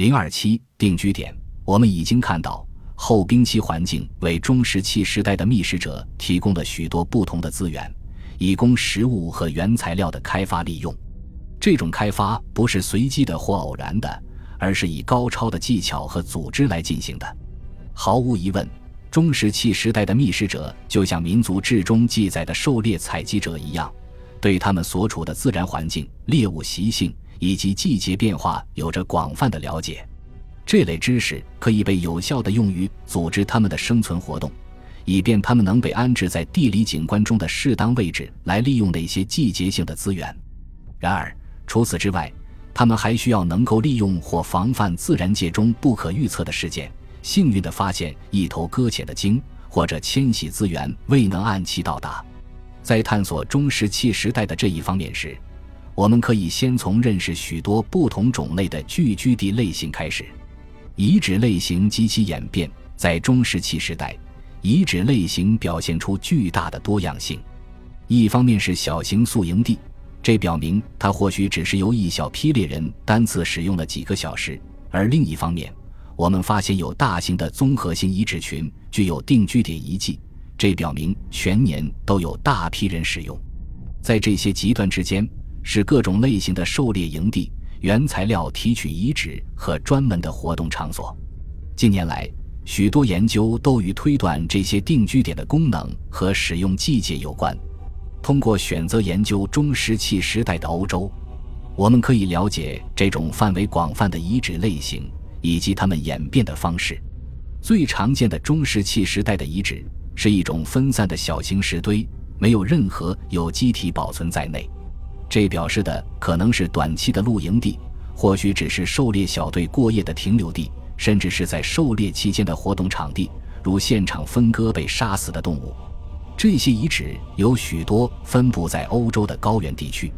零二七定居点，我们已经看到后冰期环境为中石器时代的觅食者提供了许多不同的资源，以供食物和原材料的开发利用。这种开发不是随机的或偶然的，而是以高超的技巧和组织来进行的。毫无疑问，中石器时代的觅食者就像民族志中记载的狩猎采集者一样，对他们所处的自然环境、猎物习性以及季节变化有着广泛的了解。这类知识可以被有效地用于组织他们的生存活动，以便他们能被安置在地理景观中的适当位置来利用那些季节性的资源。然而，除此之外，他们还需要能够利用或防范自然界中不可预测的事件。幸运地发现一头搁浅的鲸，或者迁徙资源未能按期到达。在探索中石器时代的这一方面时，我们可以先从认识许多不同种类的聚居地类型开始。遗址类型及其演变，在中石器时代，遗址类型表现出巨大的多样性。一方面是小型宿营地，这表明它或许只是由一小批猎人单次使用了几个小时；而另一方面，我们发现有大型的综合性遗址群，具有定居点遗迹，这表明全年都有大批人使用。在这些极端之间，是各种类型的狩猎营地、原材料提取遗址和专门的活动场所。近年来，许多研究都与推断这些定居点的功能和使用季节有关。通过选择研究中石器时代的欧洲，我们可以了解这种范围广泛的遗址类型。以及它们演变的方式，最常见的中石器时代的遗址是一种分散的小型石堆，没有任何有机体保存在内。这表示的可能是短期的露营地，或许只是狩猎小队过夜的停留地，甚至是在狩猎期间的活动场地，如现场分割被杀死的动物。这些遗址有许多分布在欧洲的高原地区，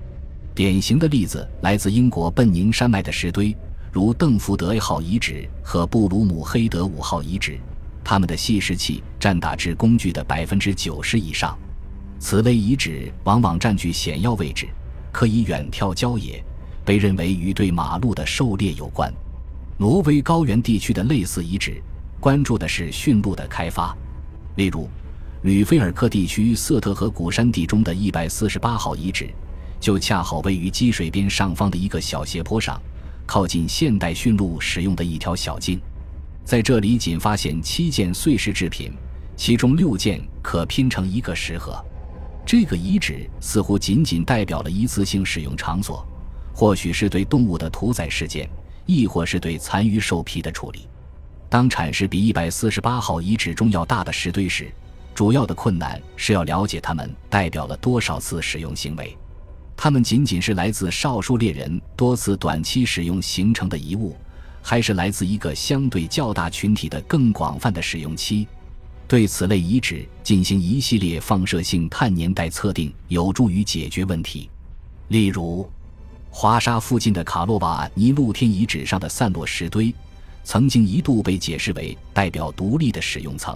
典型的例子来自英国奔宁山脉的石堆。如邓福德 A 号遗址和布鲁姆黑德五号遗址，它们的细石器占打制工具的百分之九十以上。此类遗址往往占据险要位置，可以远眺郊野，被认为与对马鹿的狩猎有关。挪威高原地区的类似遗址，关注的是驯鹿的开发。例如，吕菲尔克地区瑟特河谷山地中的一百四十八号遗址，就恰好位于积水边上方的一个小斜坡上。靠近现代驯鹿使用的一条小径，在这里仅发现七件碎石制品，其中六件可拼成一个石盒。这个遗址似乎仅仅代表了一次性使用场所，或许是对动物的屠宰事件，亦或是对残余兽皮的处理。当铲石比一百四十八号遗址中要大的石堆时，主要的困难是要了解它们代表了多少次使用行为。它们仅仅是来自少数猎人多次短期使用形成的遗物，还是来自一个相对较大群体的更广泛的使用期？对此类遗址进行一系列放射性碳年代测定，有助于解决问题。例如，华沙附近的卡洛瓦尼露天遗址上的散落石堆，曾经一度被解释为代表独立的使用层，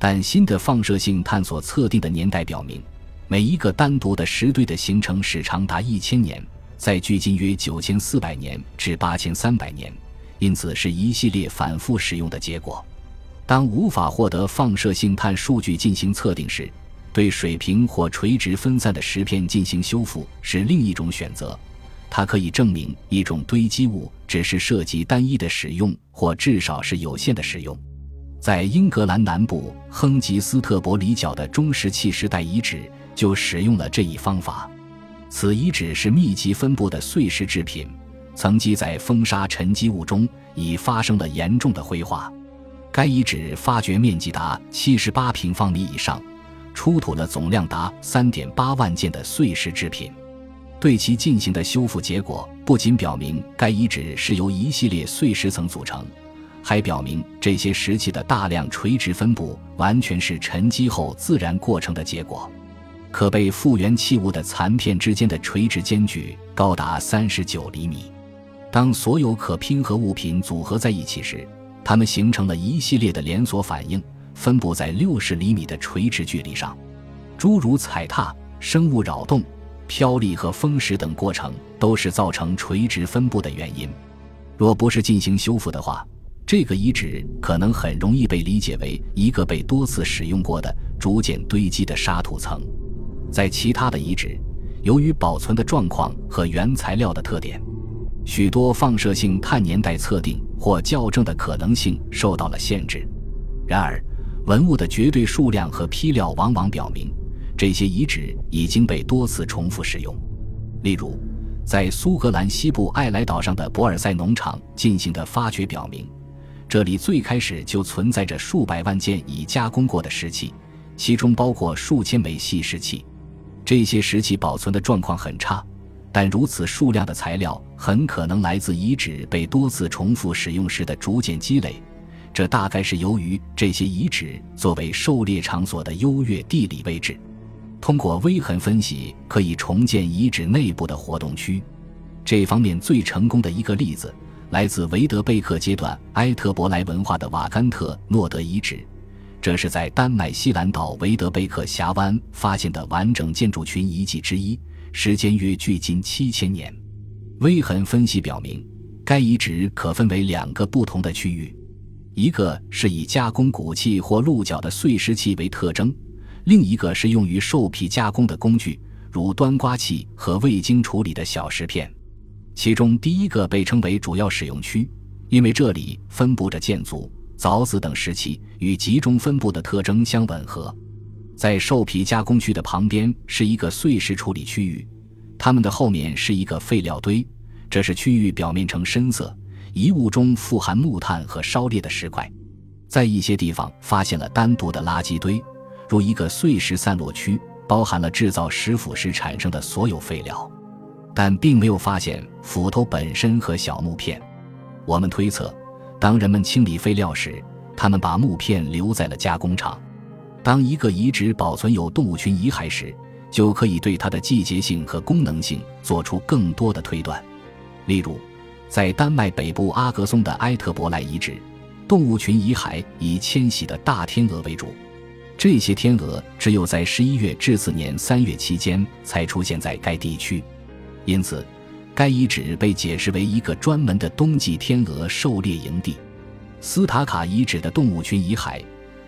但新的放射性探索测定的年代表明。每一个单独的石堆的形成史长达一千年，在距今约九千四百年至八千三百年，因此是一系列反复使用的结果。当无法获得放射性碳数据进行测定时，对水平或垂直分散的石片进行修复是另一种选择。它可以证明一种堆积物只是涉及单一的使用，或至少是有限的使用。在英格兰南部亨吉斯特伯里角的中石器时代遗址。就使用了这一方法。此遗址是密集分布的碎石制品，曾积在风沙沉积物中，已发生了严重的灰化。该遗址发掘面积达七十八平方米以上，出土了总量达三点八万件的碎石制品。对其进行的修复结果，不仅表明该遗址是由一系列碎石层组成，还表明这些石器的大量垂直分布完全是沉积后自然过程的结果。可被复原器物的残片之间的垂直间距高达三十九厘米。当所有可拼合物品组合在一起时，它们形成了一系列的连锁反应，分布在六十厘米的垂直距离上。诸如踩踏、生物扰动、飘力和风蚀等过程，都是造成垂直分布的原因。若不是进行修复的话，这个遗址可能很容易被理解为一个被多次使用过的、逐渐堆积的沙土层。在其他的遗址，由于保存的状况和原材料的特点，许多放射性碳年代测定或校正的可能性受到了限制。然而，文物的绝对数量和批料往往表明，这些遗址已经被多次重复使用。例如，在苏格兰西部艾莱岛上的博尔塞农场进行的发掘表明，这里最开始就存在着数百万件已加工过的石器，其中包括数千枚细石器。这些石器保存的状况很差，但如此数量的材料很可能来自遗址被多次重复使用时的逐渐积累。这大概是由于这些遗址作为狩猎场所的优越地理位置。通过微痕分析，可以重建遗址内部的活动区。这方面最成功的一个例子，来自维德贝克阶段埃特伯莱文化的瓦甘特诺德遗址。这是在丹麦西兰岛维德贝克峡湾发现的完整建筑群遗迹之一，时间约距今七千年。微痕分析表明，该遗址可分为两个不同的区域，一个是以加工骨器或鹿角的碎石器为特征。另一个是用于兽皮加工的工具，如端刮器和未经处理的小石片。其中第一个被称为主要使用区，因为这里分布着箭足、凿子等石器，与集中分布的特征相吻合。在兽皮加工区的旁边是一个碎石处理区域，它们的后面是一个废料堆，这是区域表面呈深色，遗物中富含木炭和烧裂的石块。在一些地方发现了单独的垃圾堆。如一个碎石散落区，包含了制造石斧时产生的所有废料，但并没有发现斧头本身和小木片。我们推测，当人们清理废料时，他们把木片留在了加工厂。当一个遗址保存有动物群遗骸时，就可以对它的季节性和功能性做出更多的推断。例如，在丹麦北部阿格松的埃特伯莱遗址，动物群遗骸以迁徙的大天鹅为主。这些天鹅只有在十一月至次年三月期间才出现在该地区，因此，该遗址被解释为一个专门的冬季天鹅狩猎营地。斯塔卡遗址的动物群遗骸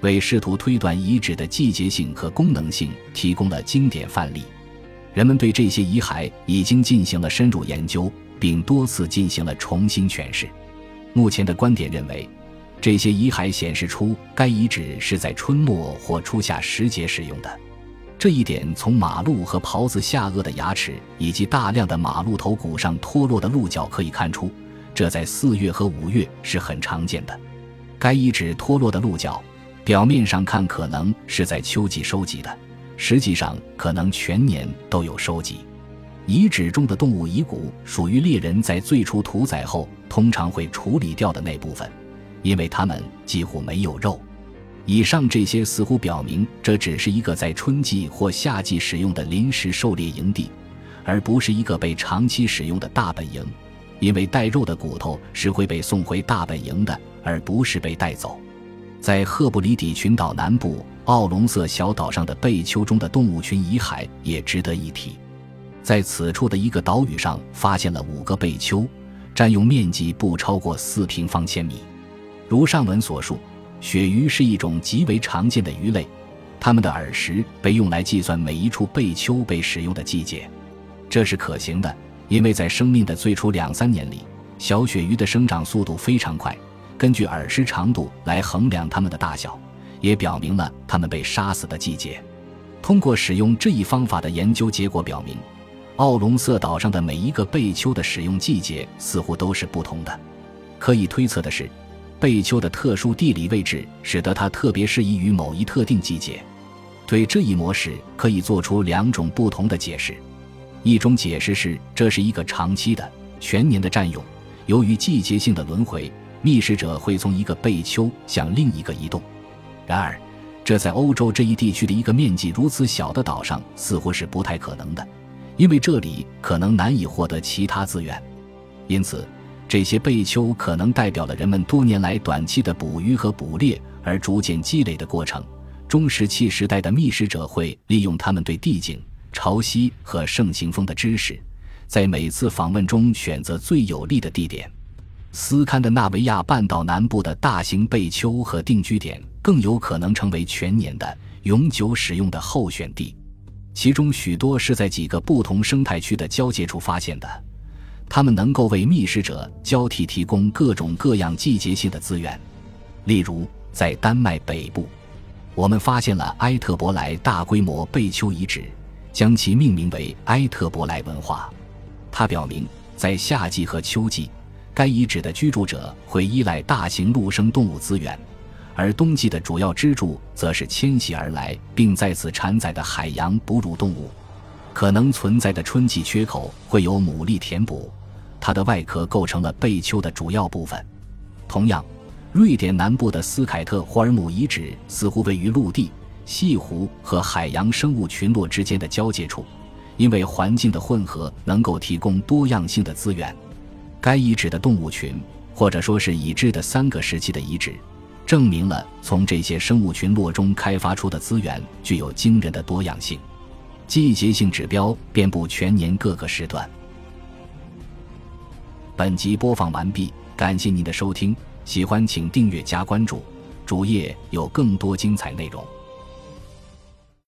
为试图推断遗址的季节性和功能性提供了经典范例。人们对这些遗骸已经进行了深入研究，并多次进行了重新诠释。目前的观点认为。这些遗骸显示出该遗址是在春末或初夏时节使用的，这一点从马鹿和狍子下颚的牙齿以及大量的马鹿头骨上脱落的鹿角可以看出，这在四月和五月是很常见的。该遗址脱落的鹿角，表面上看可能是在秋季收集的，实际上可能全年都有收集。遗址中的动物遗骨属于猎人在最初屠宰后通常会处理掉的那部分。因为它们几乎没有肉，以上这些似乎表明这只是一个在春季或夏季使用的临时狩猎营地，而不是一个被长期使用的大本营。因为带肉的骨头是会被送回大本营的，而不是被带走。在赫布里底群岛南部奥龙色小岛上的贝丘中的动物群遗骸也值得一提，在此处的一个岛屿上发现了五个贝丘，占用面积不超过四平方千米。如上文所述，鳕鱼是一种极为常见的鱼类，它们的耳石被用来计算每一处贝丘被使用的季节，这是可行的，因为在生命的最初两三年里，小鳕鱼的生长速度非常快，根据耳石长度来衡量它们的大小，也表明了它们被杀死的季节。通过使用这一方法的研究结果表明，奥龙色岛上的每一个贝丘的使用季节似乎都是不同的。可以推测的是。贝丘的特殊地理位置使得它特别适宜于某一特定季节。对这一模式可以做出两种不同的解释：一种解释是这是一个长期的、全年的占用，由于季节性的轮回，觅食者会从一个贝丘向另一个移动。然而，这在欧洲这一地区的一个面积如此小的岛上似乎是不太可能的，因为这里可能难以获得其他资源，因此。这些贝丘可能代表了人们多年来短期的捕鱼和捕猎而逐渐积累的过程。中石器时代的觅食者会利用他们对地景、潮汐和盛行风的知识，在每次访问中选择最有利的地点。斯堪的纳维亚半岛南部的大型贝丘和定居点更有可能成为全年的永久使用的候选地，其中许多是在几个不同生态区的交界处发现的。它们能够为觅食者交替提供各种各样季节性的资源，例如在丹麦北部，我们发现了埃特伯莱大规模贝丘遗址，将其命名为埃特伯莱文化。它表明，在夏季和秋季。该遗址的居住者会依赖大型陆生动物资源，而冬季的主要支柱则是迁徙而来并在此产崽的海洋哺乳动物。可能存在的春季缺口会由牡蛎填补，它的外壳构成了贝丘的主要部分。同样，瑞典南部的斯凯特霍尔姆遗址似乎位于陆地、西湖和海洋生物群落之间的交界处，因为环境的混合能够提供多样性的资源。该遗址的动物群，或者说是已知的三个时期的遗址，证明了从这些生物群落中开发出的资源具有惊人的多样性。季节性指标遍布全年各个时段。本集播放完毕，感谢您的收听，喜欢请订阅加关注，主页有更多精彩内容。